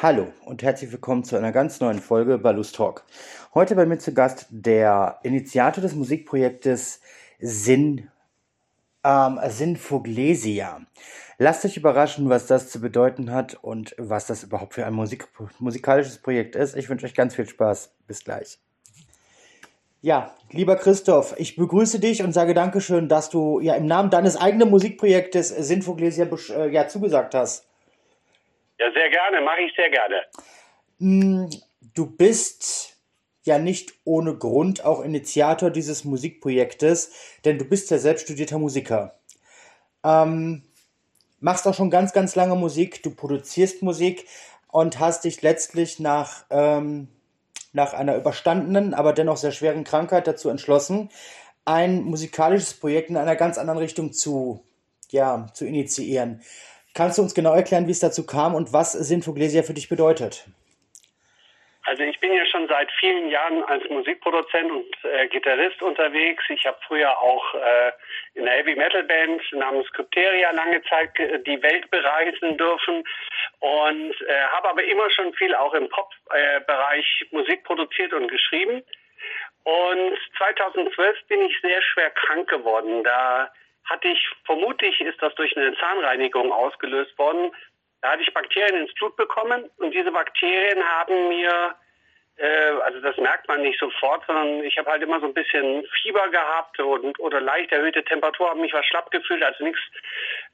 Hallo und herzlich willkommen zu einer ganz neuen Folge Balus Talk. Heute bei mir zu Gast der Initiator des Musikprojektes Sin, ähm, Sinfoglesia. Lasst euch überraschen, was das zu bedeuten hat und was das überhaupt für ein Musik musikalisches Projekt ist. Ich wünsche euch ganz viel Spaß. Bis gleich. Ja, lieber Christoph, ich begrüße dich und sage Dankeschön, dass du ja im Namen deines eigenen Musikprojektes Sinfoglesia äh, ja zugesagt hast. Ja, sehr gerne, mache ich sehr gerne. Hm, du bist ja nicht ohne Grund auch Initiator dieses Musikprojektes, denn du bist ja selbst studierter Musiker. Ähm, machst auch schon ganz, ganz lange Musik, du produzierst Musik und hast dich letztlich nach, ähm, nach einer überstandenen, aber dennoch sehr schweren Krankheit dazu entschlossen, ein musikalisches Projekt in einer ganz anderen Richtung zu, ja, zu initiieren. Kannst du uns genau erklären, wie es dazu kam und was Sinfoglesia für dich bedeutet? Also ich bin ja schon seit vielen Jahren als Musikproduzent und äh, Gitarrist unterwegs. Ich habe früher auch äh, in einer Heavy Metal Band namens Crypteria lange Zeit die Welt bereisen dürfen und äh, habe aber immer schon viel auch im Pop-Bereich Musik produziert und geschrieben. Und 2012 bin ich sehr schwer krank geworden. Da hatte ich, vermutlich ist das durch eine Zahnreinigung ausgelöst worden. Da hatte ich Bakterien ins Blut bekommen und diese Bakterien haben mir, äh, also das merkt man nicht sofort, sondern ich habe halt immer so ein bisschen Fieber gehabt und, oder leicht erhöhte Temperatur, habe mich was schlapp gefühlt, also nichts,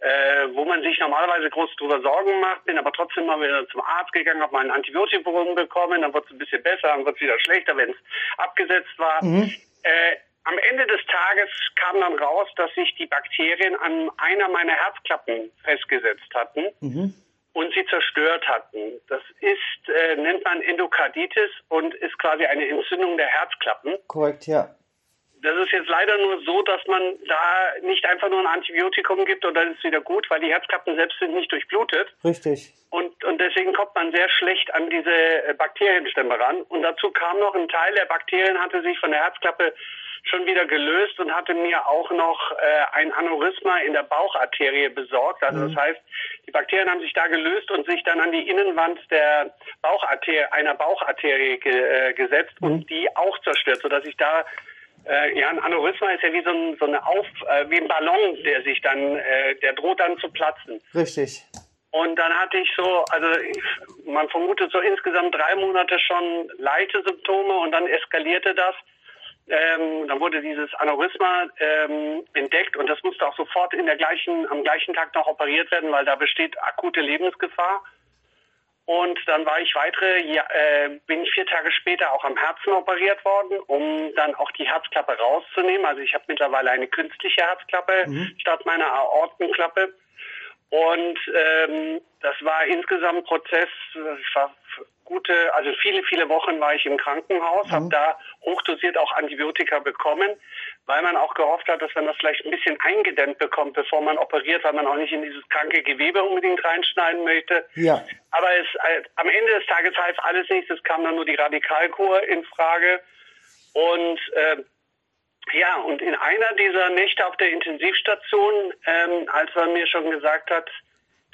äh, wo man sich normalerweise groß drüber Sorgen macht, bin aber trotzdem mal wieder zum Arzt gegangen, habe mal ein Antibiotikum bekommen, dann wird es ein bisschen besser, dann wird es wieder schlechter, wenn es abgesetzt war. Mhm. Äh, am Ende des Tages kam dann raus, dass sich die Bakterien an einer meiner Herzklappen festgesetzt hatten mhm. und sie zerstört hatten. Das ist, äh, nennt man Endokarditis und ist quasi eine Entzündung der Herzklappen. Korrekt, ja. Das ist jetzt leider nur so, dass man da nicht einfach nur ein Antibiotikum gibt und dann ist es wieder gut, weil die Herzklappen selbst sind nicht durchblutet. Richtig. Und, und deswegen kommt man sehr schlecht an diese äh, Bakterienstämme ran. Und dazu kam noch ein Teil der Bakterien hatte sich von der Herzklappe schon wieder gelöst und hatte mir auch noch äh, ein Aneurysma in der Baucharterie besorgt. Also mhm. das heißt, die Bakterien haben sich da gelöst und sich dann an die Innenwand der Baucharterie, einer Baucharterie ge, äh, gesetzt mhm. und die auch zerstört, sodass ich da äh, ja, ein Aneurysma ist ja wie so, ein, so eine Auf, äh, wie ein Ballon, der sich dann, äh, der droht dann zu platzen. Richtig. Und dann hatte ich so, also man vermutet so insgesamt drei Monate schon leichte Symptome und dann eskalierte das. Ähm, dann wurde dieses Aneurysma ähm, entdeckt und das musste auch sofort in der gleichen, am gleichen Tag noch operiert werden, weil da besteht akute Lebensgefahr. Und dann war ich weitere, ja, äh, bin ich vier Tage später auch am Herzen operiert worden, um dann auch die Herzklappe rauszunehmen. Also ich habe mittlerweile eine künstliche Herzklappe mhm. statt meiner Aortenklappe. Und ähm, das war insgesamt ein Prozess, ich war gute, also viele, viele Wochen war ich im Krankenhaus, mhm. habe da hochdosiert auch Antibiotika bekommen, weil man auch gehofft hat, dass man das vielleicht ein bisschen eingedämmt bekommt, bevor man operiert, weil man auch nicht in dieses kranke Gewebe unbedingt reinschneiden möchte. Ja. Aber es, äh, am Ende des Tages half alles nichts, es kam dann nur die Radikalkur in Frage. Und äh, ja, und in einer dieser Nächte auf der Intensivstation, ähm, als man mir schon gesagt hat,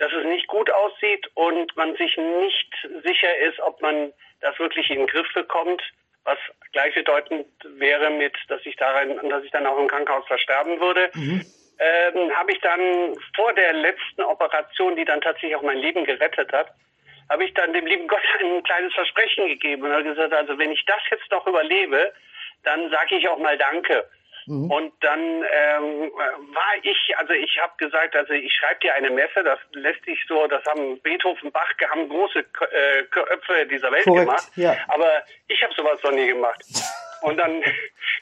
dass es nicht gut aussieht und man sich nicht sicher ist, ob man das wirklich in den Griff bekommt, was gleichbedeutend wäre mit, dass ich darin, dass ich dann auch im Krankenhaus versterben würde. Mhm. Ähm, habe ich dann vor der letzten Operation, die dann tatsächlich auch mein Leben gerettet hat, habe ich dann dem lieben Gott ein kleines Versprechen gegeben und habe gesagt, also wenn ich das jetzt noch überlebe, dann sage ich auch mal Danke. Mhm. Und dann ähm, war ich, also ich habe gesagt, also ich schreibe dir eine Messe, das lässt sich so, das haben Beethoven, Bach, haben große äh, Köpfe dieser Welt Korrekt, gemacht, ja. aber ich habe sowas noch nie gemacht. Und dann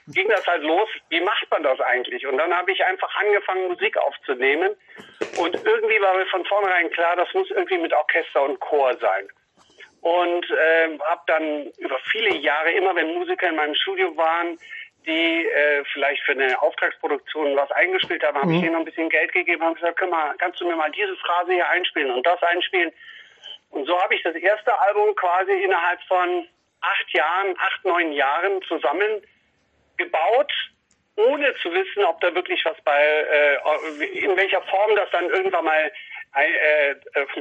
ging das halt los, wie macht man das eigentlich? Und dann habe ich einfach angefangen, Musik aufzunehmen. Und irgendwie war mir von vornherein klar, das muss irgendwie mit Orchester und Chor sein. Und äh, habe dann über viele Jahre, immer wenn Musiker in meinem Studio waren, die äh, vielleicht für eine Auftragsproduktion was eingespielt haben, habe mhm. ich denen noch ein bisschen Geld gegeben und gesagt, Könnt mal, kannst du mir mal diese Phrase hier einspielen und das einspielen. Und so habe ich das erste Album quasi innerhalb von acht Jahren, acht, neun Jahren zusammengebaut, ohne zu wissen, ob da wirklich was bei, äh, in welcher Form das dann irgendwann mal äh, äh,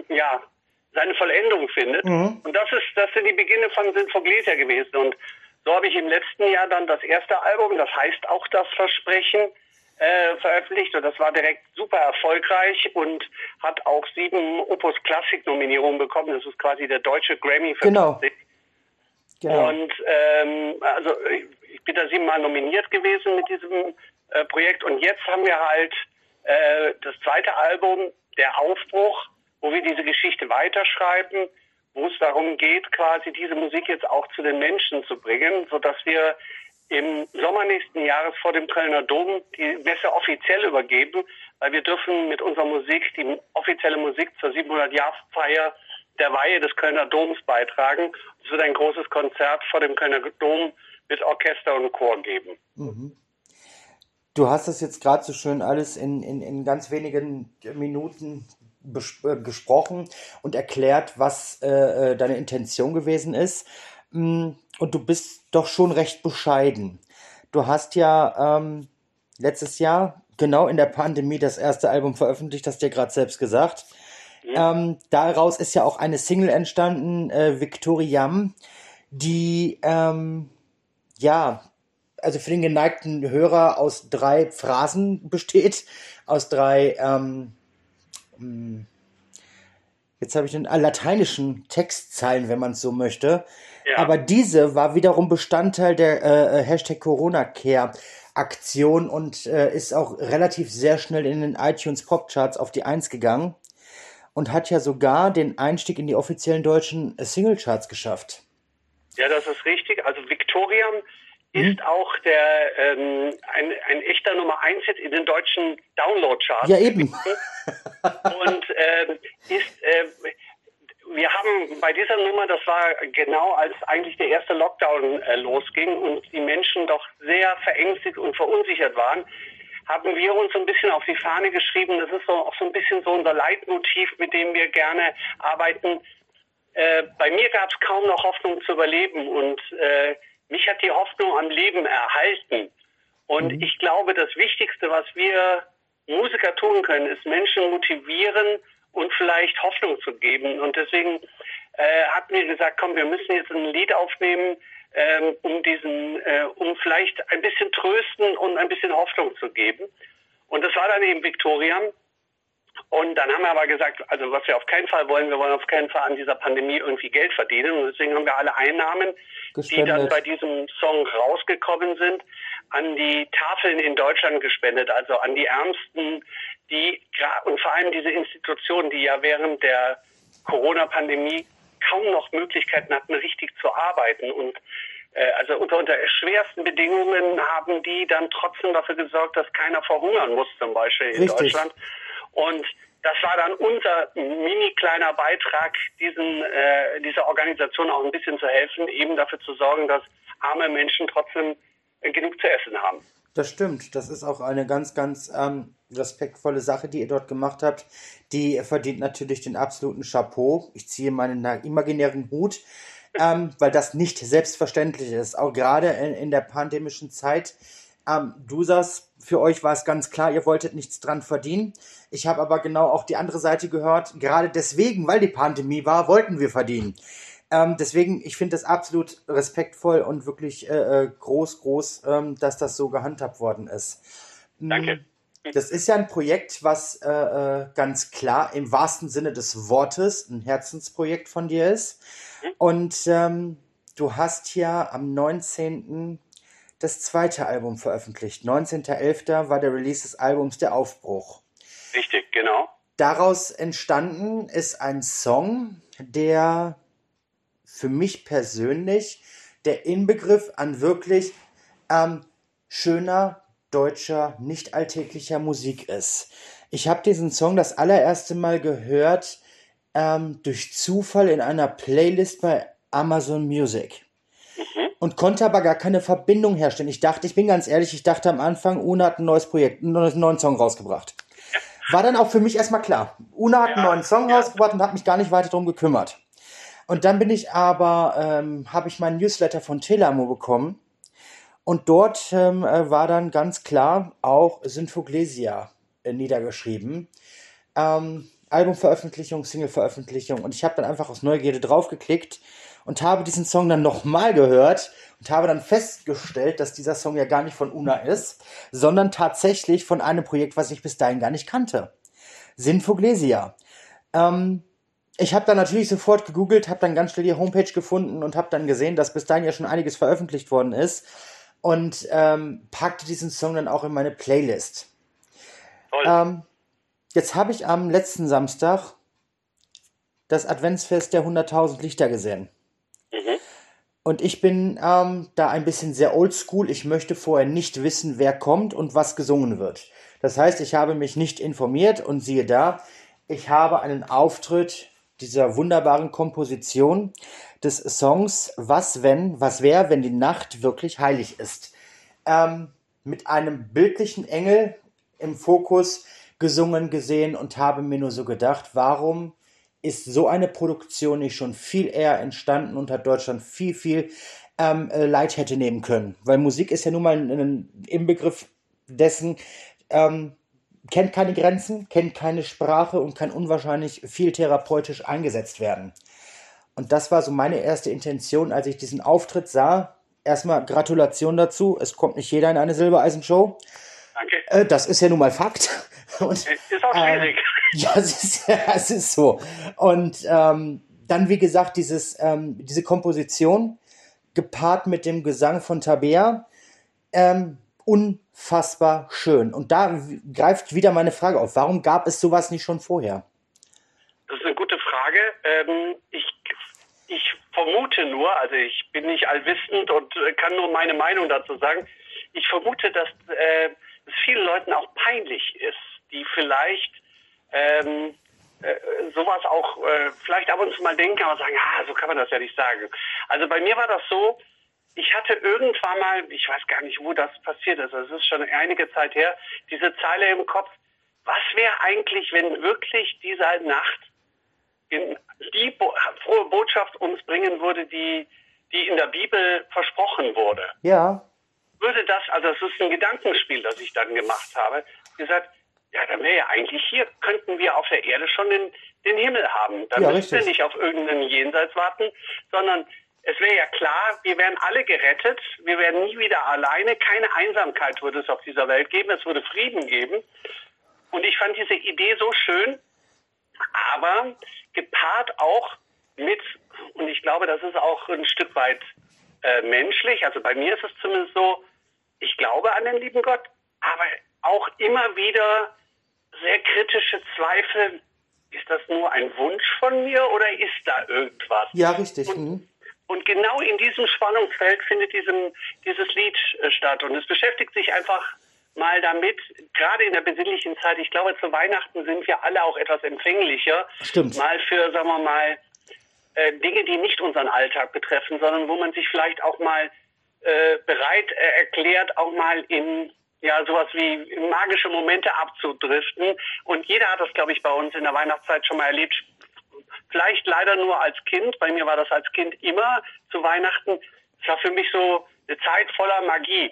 ja, seine Vollendung findet. Mhm. Und das ist, das sind die Beginne von Sinfoglesia gewesen. Und so habe ich im letzten Jahr dann das erste Album, das heißt auch das Versprechen, äh, veröffentlicht und das war direkt super erfolgreich und hat auch sieben Opus Classic Nominierungen bekommen. Das ist quasi der deutsche Grammy für genau. Klassik. Genau. Und ähm, also ich bin da siebenmal nominiert gewesen mit diesem äh, Projekt und jetzt haben wir halt äh, das zweite Album, Der Aufbruch, wo wir diese Geschichte weiterschreiben, wo es darum geht, quasi diese Musik jetzt auch zu den Menschen zu bringen, so dass wir im Sommer nächsten Jahres vor dem Kölner Dom die Messe offiziell übergeben, weil wir dürfen mit unserer Musik die offizielle Musik zur 700-Jahr-Feier der Weihe des Kölner Doms beitragen. Es wird ein großes Konzert vor dem Kölner Dom mit Orchester und Chor geben. Mhm. Du hast das jetzt gerade so schön alles in, in, in ganz wenigen Minuten gesprochen und erklärt, was äh, äh, deine Intention gewesen ist. Mm, und du bist doch schon recht bescheiden. Du hast ja ähm, letztes Jahr genau in der Pandemie das erste Album veröffentlicht, hast du dir gerade selbst gesagt. Ähm, daraus ist ja auch eine Single entstanden, äh, Victoriam, die ähm, ja, also für den geneigten Hörer aus drei Phrasen besteht, aus drei, ähm, hm, jetzt habe ich den äh, lateinischen Textzeilen, wenn man es so möchte. Ja. Aber diese war wiederum Bestandteil der äh, äh, Hashtag Corona Care Aktion und äh, ist auch relativ sehr schnell in den iTunes Pop Charts auf die Eins gegangen und hat ja sogar den Einstieg in die offiziellen deutschen Singlecharts geschafft. Ja, das ist richtig. Also Victoriam mhm. Ist auch der ähm, ein, ein echter Nummer 1 Hit in den deutschen Download-Charts. Ja, eben. und ähm, ist äh, wir haben bei dieser Nummer, das war genau als eigentlich der erste Lockdown äh, losging und die Menschen doch sehr verängstigt und verunsichert waren, haben wir uns ein bisschen auf die Fahne geschrieben. Das ist so, auch so ein bisschen so unser Leitmotiv, mit dem wir gerne arbeiten. Äh, bei mir gab es kaum noch Hoffnung zu überleben und äh, mich hat die Hoffnung am Leben erhalten. Und mhm. ich glaube, das Wichtigste, was wir Musiker tun können, ist Menschen motivieren und vielleicht Hoffnung zu geben. Und deswegen äh, hat mir gesagt, komm, wir müssen jetzt ein Lied aufnehmen, ähm, um diesen, äh, um vielleicht ein bisschen trösten und ein bisschen Hoffnung zu geben. Und das war dann eben Victoria. Und dann haben wir aber gesagt, also was wir auf keinen Fall wollen, wir wollen auf keinen Fall an dieser Pandemie irgendwie Geld verdienen. Und deswegen haben wir alle Einnahmen, gespendet. die dann bei diesem Song rausgekommen sind, an die Tafeln in Deutschland gespendet, also an die Ärmsten, die und vor allem diese Institutionen, die ja während der Corona-Pandemie kaum noch Möglichkeiten hatten, richtig zu arbeiten. Und äh, also unter, unter schwersten Bedingungen haben die dann trotzdem dafür gesorgt, dass keiner verhungern muss, zum Beispiel in richtig. Deutschland. Und das war dann unser mini kleiner Beitrag, diesen, äh, dieser Organisation auch ein bisschen zu helfen, eben dafür zu sorgen, dass arme Menschen trotzdem äh, genug zu essen haben. Das stimmt. Das ist auch eine ganz, ganz ähm, respektvolle Sache, die ihr dort gemacht habt. Die verdient natürlich den absoluten Chapeau. Ich ziehe meinen imaginären Hut, ähm, weil das nicht selbstverständlich ist. Auch gerade in, in der pandemischen Zeit. Ähm, du sagst, für euch war es ganz klar, ihr wolltet nichts dran verdienen. Ich habe aber genau auch die andere Seite gehört. Gerade deswegen, weil die Pandemie war, wollten wir verdienen. Ähm, deswegen, ich finde das absolut respektvoll und wirklich äh, äh, groß, groß, ähm, dass das so gehandhabt worden ist. Mm, Danke. Das ist ja ein Projekt, was äh, äh, ganz klar im wahrsten Sinne des Wortes ein Herzensprojekt von dir ist. Mhm. Und ähm, du hast ja am 19. das zweite Album veröffentlicht. 19.11. war der Release des Albums Der Aufbruch. Richtig, genau. Daraus entstanden ist ein Song, der für mich persönlich der Inbegriff an wirklich ähm, schöner, deutscher, nicht alltäglicher Musik ist. Ich habe diesen Song das allererste Mal gehört ähm, durch Zufall in einer Playlist bei Amazon Music. Und konnte aber gar keine Verbindung herstellen. Ich dachte, ich bin ganz ehrlich, ich dachte am Anfang, Una hat ein neues Projekt, einen neuen Song rausgebracht. War dann auch für mich erstmal klar. Una hat einen neuen Song rausgebracht und hat mich gar nicht weiter darum gekümmert. Und dann bin ich aber, ähm, habe ich meinen Newsletter von Telamo bekommen. Und dort ähm, äh, war dann ganz klar auch Synthoglesia äh, niedergeschrieben. Ähm, Albumveröffentlichung, Singleveröffentlichung und ich habe dann einfach aus Neugierde draufgeklickt und habe diesen Song dann nochmal gehört und habe dann festgestellt, dass dieser Song ja gar nicht von Una ist, sondern tatsächlich von einem Projekt, was ich bis dahin gar nicht kannte. Sinfoglesia. Ähm, ich habe dann natürlich sofort gegoogelt, habe dann ganz schnell die Homepage gefunden und habe dann gesehen, dass bis dahin ja schon einiges veröffentlicht worden ist und ähm, packte diesen Song dann auch in meine Playlist. Ähm, jetzt habe ich am letzten Samstag das Adventsfest der 100.000 Lichter gesehen. Und ich bin ähm, da ein bisschen sehr oldschool. Ich möchte vorher nicht wissen, wer kommt und was gesungen wird. Das heißt, ich habe mich nicht informiert und siehe da, ich habe einen Auftritt dieser wunderbaren Komposition des Songs Was wenn, was wäre, wenn die Nacht wirklich heilig ist. Ähm, mit einem bildlichen Engel im Fokus gesungen gesehen und habe mir nur so gedacht, warum ist so eine Produktion nicht schon viel eher entstanden und hat Deutschland viel, viel ähm, äh, Leid hätte nehmen können. Weil Musik ist ja nun mal ein, Inbegriff dessen, ähm, kennt keine Grenzen, kennt keine Sprache und kann unwahrscheinlich viel therapeutisch eingesetzt werden. Und das war so meine erste Intention, als ich diesen Auftritt sah. Erstmal Gratulation dazu. Es kommt nicht jeder in eine Silbereisen-Show. Danke. Äh, das ist ja nun mal Fakt. Und, ist auch schwierig. Äh, ja, es ist, es ist so. Und ähm, dann, wie gesagt, dieses, ähm, diese Komposition gepaart mit dem Gesang von Tabea. Ähm, unfassbar schön. Und da greift wieder meine Frage auf. Warum gab es sowas nicht schon vorher? Das ist eine gute Frage. Ähm, ich, ich vermute nur, also ich bin nicht allwissend und kann nur meine Meinung dazu sagen. Ich vermute, dass äh, es vielen Leuten auch peinlich ist, die vielleicht ähm, äh, sowas auch äh, vielleicht ab und zu mal denken, aber sagen, ah, so kann man das ja nicht sagen. Also bei mir war das so, ich hatte irgendwann mal, ich weiß gar nicht, wo das passiert ist, es ist schon einige Zeit her, diese Zeile im Kopf, was wäre eigentlich, wenn wirklich diese Nacht in die Bo frohe Botschaft uns bringen würde, die, die in der Bibel versprochen wurde? Ja. Würde das, also es ist ein Gedankenspiel, das ich dann gemacht habe, gesagt, ja, dann wäre ja eigentlich hier, könnten wir auf der Erde schon den, den Himmel haben. Dann ja, richtig. wir nicht auf irgendeinen Jenseits warten, sondern es wäre ja klar, wir wären alle gerettet, wir wären nie wieder alleine, keine Einsamkeit würde es auf dieser Welt geben, es würde Frieden geben. Und ich fand diese Idee so schön, aber gepaart auch mit, und ich glaube, das ist auch ein Stück weit äh, menschlich, also bei mir ist es zumindest so, ich glaube an den lieben Gott, aber auch immer wieder sehr kritische Zweifel, ist das nur ein Wunsch von mir oder ist da irgendwas? Ja, richtig. Und, mhm. Und genau in diesem Spannungsfeld findet diesem, dieses Lied äh, statt. Und es beschäftigt sich einfach mal damit, gerade in der besinnlichen Zeit, ich glaube, zu Weihnachten sind wir alle auch etwas empfänglicher. Stimmt. Mal für, sagen wir mal, äh, Dinge, die nicht unseren Alltag betreffen, sondern wo man sich vielleicht auch mal äh, bereit äh, erklärt, auch mal in ja, sowas wie magische Momente abzudriften. Und jeder hat das, glaube ich, bei uns in der Weihnachtszeit schon mal erlebt. Vielleicht leider nur als Kind. Bei mir war das als Kind immer zu Weihnachten. Es war für mich so eine Zeit voller Magie.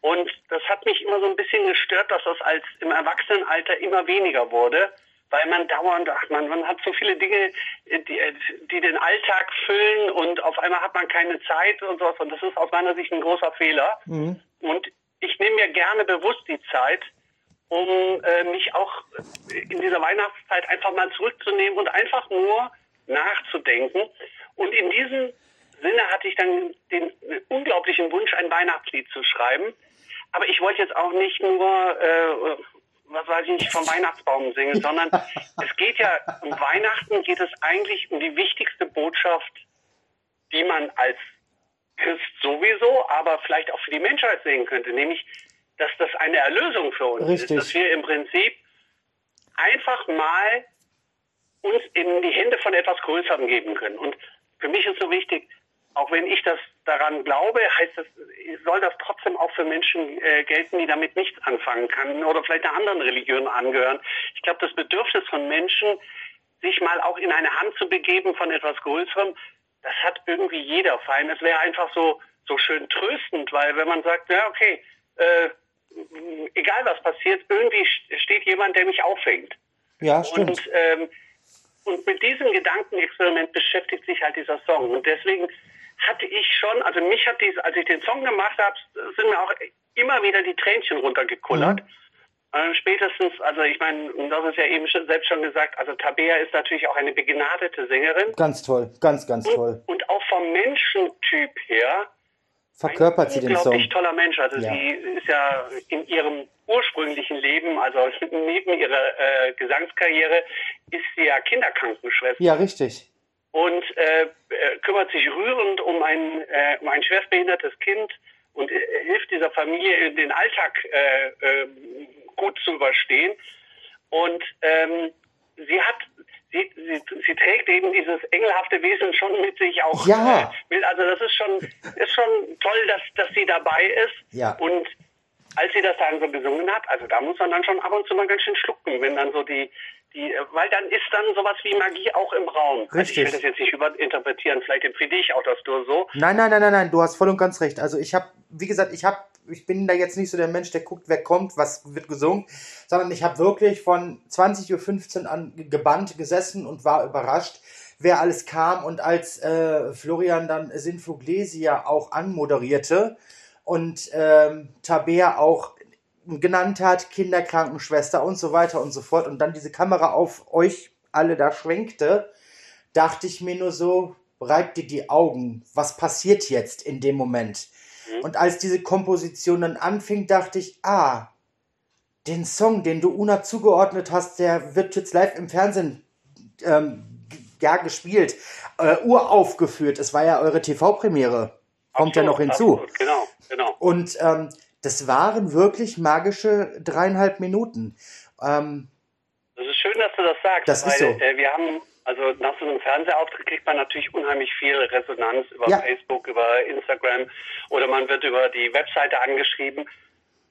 Und das hat mich immer so ein bisschen gestört, dass das als im Erwachsenenalter immer weniger wurde, weil man dauernd, ach man, man hat so viele Dinge, die, die den Alltag füllen und auf einmal hat man keine Zeit und sowas. Und das ist aus meiner Sicht ein großer Fehler. Mhm. Und ich nehme mir gerne bewusst die Zeit, um äh, mich auch in dieser Weihnachtszeit einfach mal zurückzunehmen und einfach nur nachzudenken. Und in diesem Sinne hatte ich dann den unglaublichen Wunsch, ein Weihnachtslied zu schreiben. Aber ich wollte jetzt auch nicht nur, äh, was weiß ich nicht, vom Weihnachtsbaum singen, sondern es geht ja um Weihnachten, geht es eigentlich um die wichtigste Botschaft, die man als Christ sowieso, aber vielleicht auch für die Menschheit sehen könnte, nämlich dass das eine Erlösung für uns Richtig. ist, dass wir im Prinzip einfach mal uns in die Hände von etwas Größerem geben können. Und für mich ist so wichtig, auch wenn ich das daran glaube, heißt das, soll das trotzdem auch für Menschen äh, gelten, die damit nichts anfangen können oder vielleicht einer anderen Religion angehören. Ich glaube, das Bedürfnis von Menschen, sich mal auch in eine Hand zu begeben von etwas Größerem, das hat irgendwie jeder. Vor allem, es wäre einfach so, so schön tröstend, weil wenn man sagt, ja, okay, äh, egal was passiert, irgendwie steht jemand, der mich auffängt. Ja, stimmt. Und, ähm, und mit diesem Gedankenexperiment beschäftigt sich halt dieser Song. Und deswegen hatte ich schon, also mich hat dies, als ich den Song gemacht habe, sind mir auch immer wieder die Tränchen runtergekullert. Mhm. Äh, spätestens, also ich meine, das ist ja eben schon, selbst schon gesagt, also Tabea ist natürlich auch eine begnadete Sängerin. Ganz toll, ganz, ganz und, toll. Und auch vom Menschentyp her. Verkörpert sie den Song. toller Mensch. Also ja. sie ist ja in ihrem ursprünglichen Leben, also neben ihrer äh, Gesangskarriere, ist sie ja Kinderkrankenschwester. Ja, richtig. Und äh, kümmert sich rührend um ein, äh, um ein schwerstbehindertes Kind und äh, hilft dieser Familie, den Alltag äh, äh, gut zu überstehen. Und ähm, sie hat, sie, sie, sie trägt eben dieses engelhafte Wesen schon mit sich auch. Ja. Äh, also das ist schon, ist schon toll, dass, dass sie dabei ist. Ja. Und als sie das dann so gesungen hat, also da muss man dann schon ab und zu mal ganz schön schlucken, wenn dann so die, die, weil dann ist dann sowas wie Magie auch im Raum. Richtig. Also ich will das jetzt nicht überinterpretieren, vielleicht empfinde ich auch das nur so. Nein, nein, nein, nein, nein, du hast voll und ganz recht. Also ich habe, wie gesagt, ich habe, ich bin da jetzt nicht so der Mensch, der guckt, wer kommt, was wird gesungen, sondern ich habe wirklich von 20.15 Uhr an gebannt gesessen und war überrascht, wer alles kam und als äh, Florian dann Sinfuglesia auch anmoderierte, und ähm, Tabea auch genannt hat, Kinderkrankenschwester und so weiter und so fort, und dann diese Kamera auf euch alle da schwenkte, dachte ich mir nur so, reibt dir die Augen, was passiert jetzt in dem Moment? Mhm. Und als diese Komposition dann anfing, dachte ich, ah, den Song, den du Una zugeordnet hast, der wird jetzt live im Fernsehen ähm, ja, gespielt, äh, uraufgeführt. Es war ja eure TV-Premiere. Kommt absolut, ja noch hinzu. Absolut, genau, genau. Und ähm, das waren wirklich magische dreieinhalb Minuten. Ähm, das ist schön, dass du das sagst. Das weil, ist so. Äh, wir haben, also nach so einem Fernsehauftritt kriegt man natürlich unheimlich viel Resonanz über ja. Facebook, über Instagram oder man wird über die Webseite angeschrieben.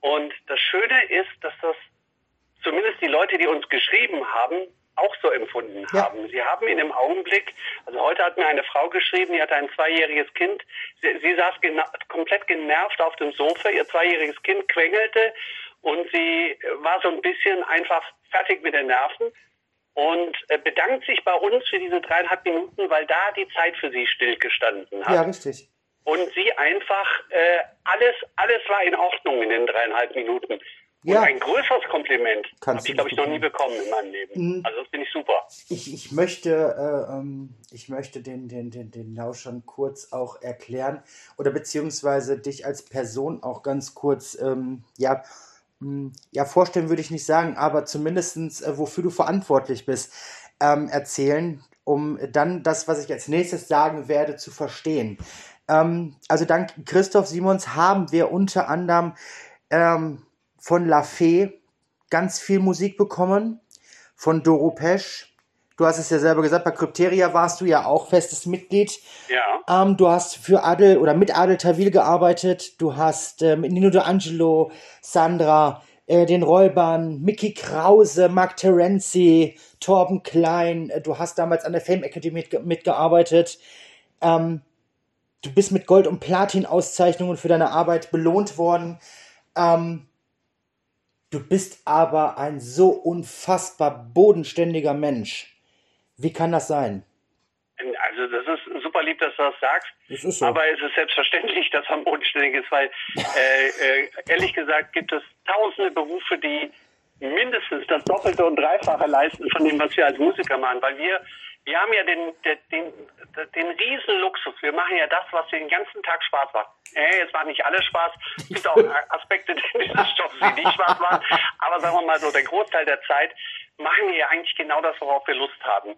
Und das Schöne ist, dass das zumindest die Leute, die uns geschrieben haben, auch so empfunden ja. haben. Sie haben in dem Augenblick, also heute hat mir eine Frau geschrieben, die hatte ein zweijähriges Kind. Sie, sie saß gena komplett genervt auf dem Sofa, ihr zweijähriges Kind quengelte und sie war so ein bisschen einfach fertig mit den Nerven und äh, bedankt sich bei uns für diese dreieinhalb Minuten, weil da die Zeit für sie stillgestanden hat. Ja, richtig. Und sie einfach, äh, alles, alles war in Ordnung in den dreieinhalb Minuten. Und ja. ein größeres Kompliment habe ich, glaube ich, noch nie bekommen in meinem Leben. Mhm. Also das finde ich super. Ich, ich möchte, äh, ähm, ich möchte den, den, den, den Lauschern kurz auch erklären oder beziehungsweise dich als Person auch ganz kurz, ähm, ja, ja, vorstellen würde ich nicht sagen, aber zumindestens äh, wofür du verantwortlich bist, ähm, erzählen, um dann das, was ich als nächstes sagen werde, zu verstehen. Ähm, also dank Christoph Simons haben wir unter anderem ähm, von La Fee ganz viel Musik bekommen, von Doro Pesch. Du hast es ja selber gesagt, bei Krypteria warst du ja auch festes Mitglied. Ja. Ähm, du hast für Adel oder mit Adel Tawil gearbeitet. Du hast ähm, Nino D'Angelo, Sandra, äh, den Räubern, Mickey Krause, Mark Terenzi, Torben Klein. Äh, du hast damals an der Fame Academy mit, mitgearbeitet. Ähm, du bist mit Gold- und Platin-Auszeichnungen für deine Arbeit belohnt worden. Ähm, Du bist aber ein so unfassbar bodenständiger Mensch. Wie kann das sein? Also das ist super lieb, dass du das sagst. Das so. Aber es ist selbstverständlich, dass man bodenständig ist, weil äh, äh, ehrlich gesagt gibt es tausende Berufe, die mindestens das Doppelte und Dreifache leisten von dem, was wir als Musiker machen. Weil wir wir haben ja den, den, den, den riesen Luxus. Wir machen ja das, was den ganzen Tag Spaß macht. Äh, jetzt macht nicht alles Spaß. Es gibt auch Aspekte dieses Jobs, die nicht Spaß machen. Aber sagen wir mal so, der Großteil der Zeit machen wir ja eigentlich genau das, worauf wir Lust haben.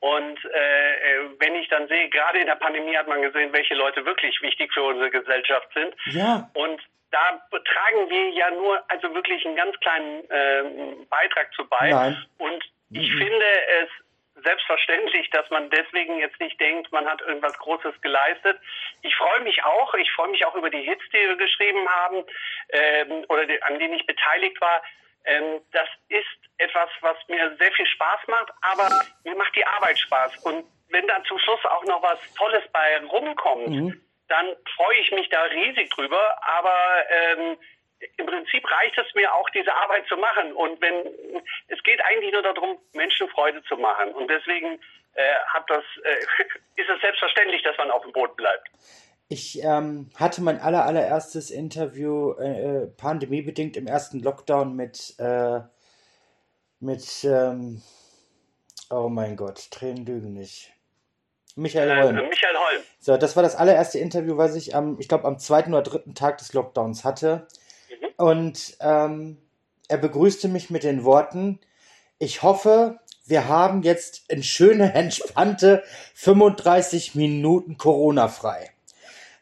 Und äh, äh, wenn ich dann sehe, gerade in der Pandemie hat man gesehen, welche Leute wirklich wichtig für unsere Gesellschaft sind. Ja. Und da tragen wir ja nur also wirklich einen ganz kleinen äh, Beitrag zu bei. Nein. Und ich mhm. finde es selbstverständlich, dass man deswegen jetzt nicht denkt, man hat irgendwas Großes geleistet. Ich freue mich auch, ich freue mich auch über die Hits, die wir geschrieben haben ähm, oder die, an denen ich beteiligt war. Ähm, das ist etwas, was mir sehr viel Spaß macht, aber mir macht die Arbeit Spaß. Und wenn dann zum Schluss auch noch was Tolles bei rumkommt, mhm. dann freue ich mich da riesig drüber. Aber ähm, im Prinzip reicht es mir auch, diese Arbeit zu machen. Und wenn es geht eigentlich nur darum, Menschen Freude zu machen. Und deswegen äh, hat das, äh, ist es selbstverständlich, dass man auf dem Boot bleibt. Ich ähm, hatte mein aller, allererstes Interview äh, äh pandemiebedingt im ersten Lockdown mit, äh, mit ähm, oh mein Gott, Tränen lügen nicht. Michael äh, Holm. Michael Holm. So, das war das allererste Interview, was ich am, ich glaube, am zweiten oder dritten Tag des Lockdowns hatte. Mhm. Und ähm, er begrüßte mich mit den Worten, ich hoffe, wir haben jetzt eine schöne, entspannte 35 Minuten Corona frei.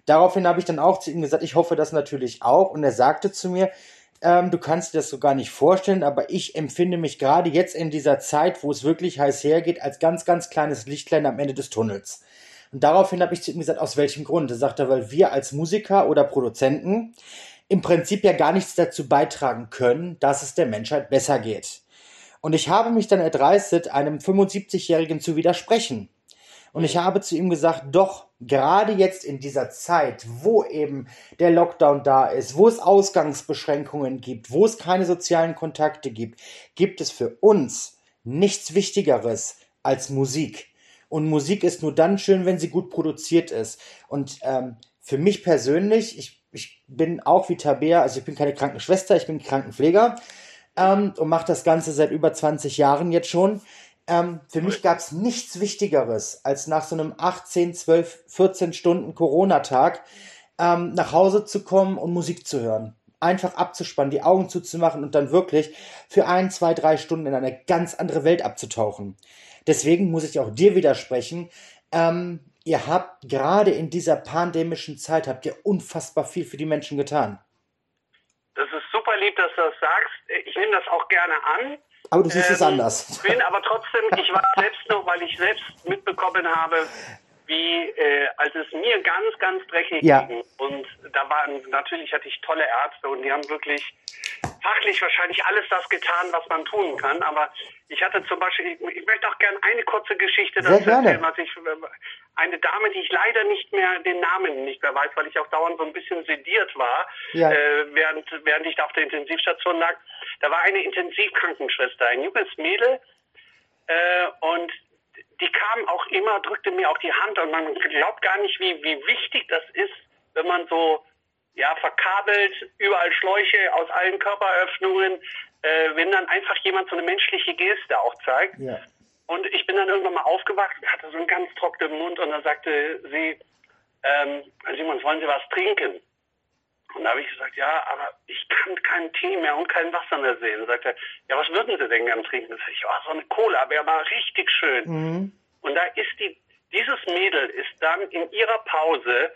Daraufhin habe ich dann auch zu ihm gesagt, ich hoffe das natürlich auch. Und er sagte zu mir, ähm, du kannst dir das so gar nicht vorstellen, aber ich empfinde mich gerade jetzt in dieser Zeit, wo es wirklich heiß hergeht, als ganz, ganz kleines Lichtlein am Ende des Tunnels. Und daraufhin habe ich zu ihm gesagt, aus welchem Grund? Er sagte, weil wir als Musiker oder Produzenten im Prinzip ja gar nichts dazu beitragen können, dass es der Menschheit besser geht. Und ich habe mich dann erdreistet, einem 75-Jährigen zu widersprechen. Und ich habe zu ihm gesagt, doch, gerade jetzt in dieser Zeit, wo eben der Lockdown da ist, wo es Ausgangsbeschränkungen gibt, wo es keine sozialen Kontakte gibt, gibt es für uns nichts Wichtigeres als Musik. Und Musik ist nur dann schön, wenn sie gut produziert ist. Und ähm, für mich persönlich, ich, ich bin auch wie Tabea, also ich bin keine Krankenschwester, ich bin Krankenpfleger ähm, und mache das Ganze seit über 20 Jahren jetzt schon. Ähm, für mich gab es nichts Wichtigeres, als nach so einem 18, 12, 14 Stunden Corona-Tag ähm, nach Hause zu kommen und Musik zu hören. Einfach abzuspannen, die Augen zuzumachen und dann wirklich für ein, zwei, drei Stunden in eine ganz andere Welt abzutauchen. Deswegen muss ich auch dir widersprechen. Ähm, ihr habt gerade in dieser pandemischen Zeit habt ihr unfassbar viel für die Menschen getan. Das ist super lieb, dass du das sagst. Ich nehme das auch gerne an. Aber du siehst ähm, es anders. Bin aber trotzdem, ich war selbst noch, weil ich selbst mitbekommen habe, wie äh, als es mir ganz, ganz dreckig ja. ging. Und da waren natürlich hatte ich tolle Ärzte und die haben wirklich fachlich wahrscheinlich alles das getan, was man tun kann. Aber ich hatte zum Beispiel, ich, ich möchte auch gerne eine kurze Geschichte dazu erzählen, was ich eine Dame, die ich leider nicht mehr den Namen nicht mehr weiß, weil ich auch dauernd so ein bisschen sediert war, ja. äh, während während ich da auf der Intensivstation lag. Da war eine Intensivkrankenschwester, ein junges Mädel, äh, und die kam auch immer, drückte mir auch die Hand und man glaubt gar nicht, wie, wie wichtig das ist, wenn man so ja, verkabelt, überall Schläuche aus allen Körperöffnungen, äh, wenn dann einfach jemand so eine menschliche Geste auch zeigt. Ja. Und ich bin dann irgendwann mal aufgewacht, hatte so einen ganz trockenen Mund und dann sagte sie, ähm, Simon, wollen Sie was trinken? Und da habe ich gesagt, ja, aber ich kann keinen Tee mehr und kein Wasser mehr sehen. Und sagte, ja, was würden Sie denn gern trinken? Sag ich, oh, so eine Cola wäre mal richtig schön. Mhm. Und da ist die, dieses Mädel ist dann in ihrer Pause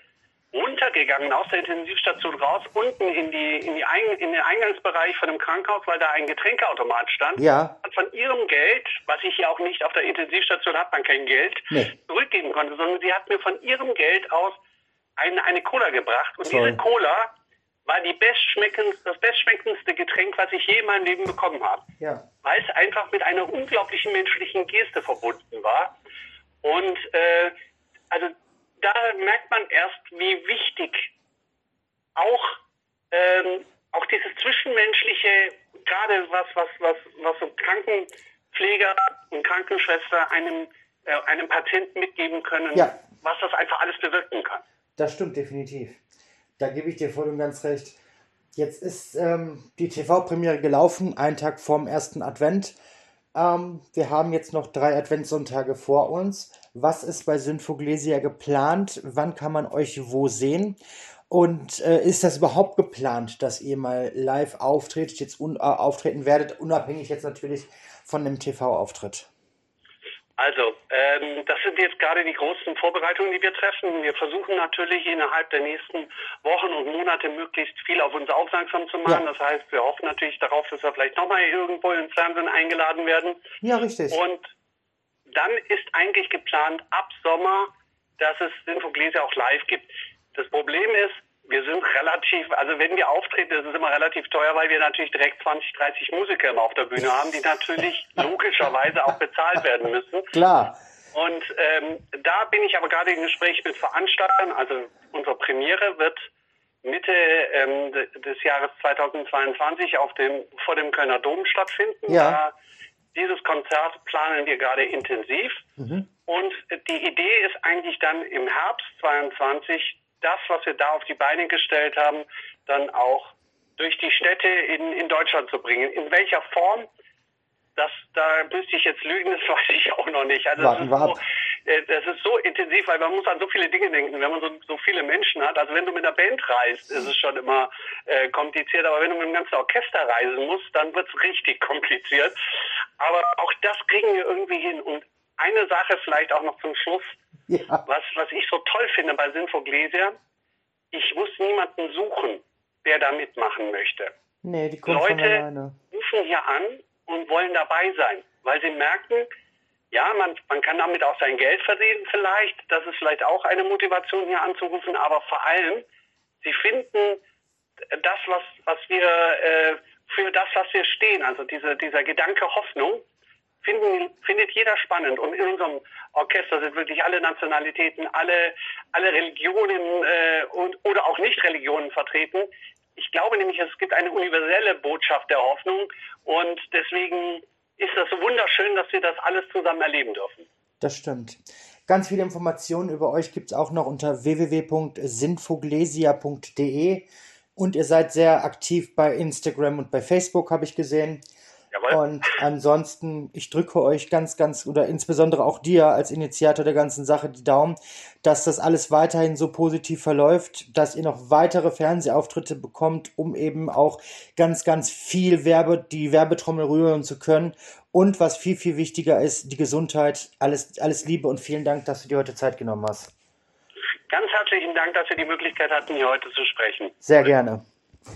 runtergegangen aus der Intensivstation raus, unten in, die, in, die Ein in den Eingangsbereich von dem Krankenhaus, weil da ein Getränkeautomat stand. Ja. Hat von ihrem Geld, was ich ja auch nicht auf der Intensivstation hat man kein Geld, nee. zurückgeben konnte, sondern sie hat mir von ihrem Geld aus eine, eine Cola gebracht. Und Toll. diese Cola war die bestschmeckendste, das bestschmeckendste Getränk, was ich je in meinem Leben bekommen habe. Ja. Weil es einfach mit einer unglaublichen menschlichen Geste verbunden war. Und äh, also da merkt man erst, wie wichtig auch, ähm, auch dieses Zwischenmenschliche, gerade was, was, was, was so Krankenpfleger und Krankenschwester einem, äh, einem Patienten mitgeben können, ja. was das einfach alles bewirken kann. Das stimmt definitiv. Da gebe ich dir voll und ganz recht. Jetzt ist ähm, die TV-Premiere gelaufen, einen Tag vorm ersten Advent. Ähm, wir haben jetzt noch drei Adventssonntage vor uns. Was ist bei Synfoglesia geplant? Wann kann man euch wo sehen? Und äh, ist das überhaupt geplant, dass ihr mal live auftretet, jetzt äh, auftreten werdet, unabhängig jetzt natürlich von dem TV-Auftritt? Also, ähm, das sind jetzt gerade die großen Vorbereitungen, die wir treffen. Wir versuchen natürlich innerhalb der nächsten Wochen und Monate möglichst viel auf uns aufmerksam zu machen. Ja. Das heißt, wir hoffen natürlich darauf, dass wir vielleicht nochmal irgendwo ins Fernsehen eingeladen werden. Ja, richtig. Und dann ist eigentlich geplant, ab Sommer, dass es Sinfoglesia auch live gibt. Das Problem ist, wir sind relativ, also wenn wir auftreten, das ist immer relativ teuer, weil wir natürlich direkt 20, 30 Musiker immer auf der Bühne haben, die natürlich logischerweise auch bezahlt werden müssen. Klar. Und ähm, da bin ich aber gerade im Gespräch mit Veranstaltern. Also unsere Premiere wird Mitte ähm, des Jahres 2022 auf dem, vor dem Kölner Dom stattfinden. Ja. Da, dieses Konzert planen wir gerade intensiv. Mhm. Und die Idee ist eigentlich dann im Herbst 22 das, was wir da auf die Beine gestellt haben, dann auch durch die Städte in, in Deutschland zu bringen. In welcher Form? Das, da müsste ich jetzt lügen, das weiß ich auch noch nicht. Also Warten das, ist so, äh, das ist so intensiv, weil man muss an so viele Dinge denken, wenn man so, so viele Menschen hat. Also wenn du mit einer Band reist, ist es schon immer äh, kompliziert, aber wenn du mit einem ganzen Orchester reisen musst, dann wird es richtig kompliziert. Aber auch das kriegen wir irgendwie hin. Und eine Sache vielleicht auch noch zum Schluss, ja. was, was ich so toll finde bei Sinfoglesia, ich muss niemanden suchen, der da mitmachen möchte. Nee, die kommen Leute rufen hier an und wollen dabei sein, weil sie merken, ja, man, man kann damit auch sein Geld verdienen vielleicht. Das ist vielleicht auch eine Motivation, hier anzurufen. Aber vor allem, sie finden das, was, was wir, äh, für das, was wir stehen, also diese, dieser Gedanke Hoffnung, finden, findet jeder spannend. Und in unserem Orchester sind wirklich alle Nationalitäten, alle, alle Religionen äh, und, oder auch Nicht-Religionen vertreten. Ich glaube nämlich, es gibt eine universelle Botschaft der Hoffnung und deswegen ist das so wunderschön, dass wir das alles zusammen erleben dürfen. Das stimmt. Ganz viele Informationen über euch gibt es auch noch unter www.sinfoglesia.de und ihr seid sehr aktiv bei Instagram und bei Facebook, habe ich gesehen. Jawohl. Und ansonsten, ich drücke euch ganz, ganz, oder insbesondere auch dir als Initiator der ganzen Sache die Daumen, dass das alles weiterhin so positiv verläuft, dass ihr noch weitere Fernsehauftritte bekommt, um eben auch ganz, ganz viel Werbe, die Werbetrommel rühren zu können. Und was viel, viel wichtiger ist, die Gesundheit. Alles, alles Liebe und vielen Dank, dass du dir heute Zeit genommen hast. Ganz herzlichen Dank, dass wir die Möglichkeit hatten, hier heute zu sprechen. Sehr gerne.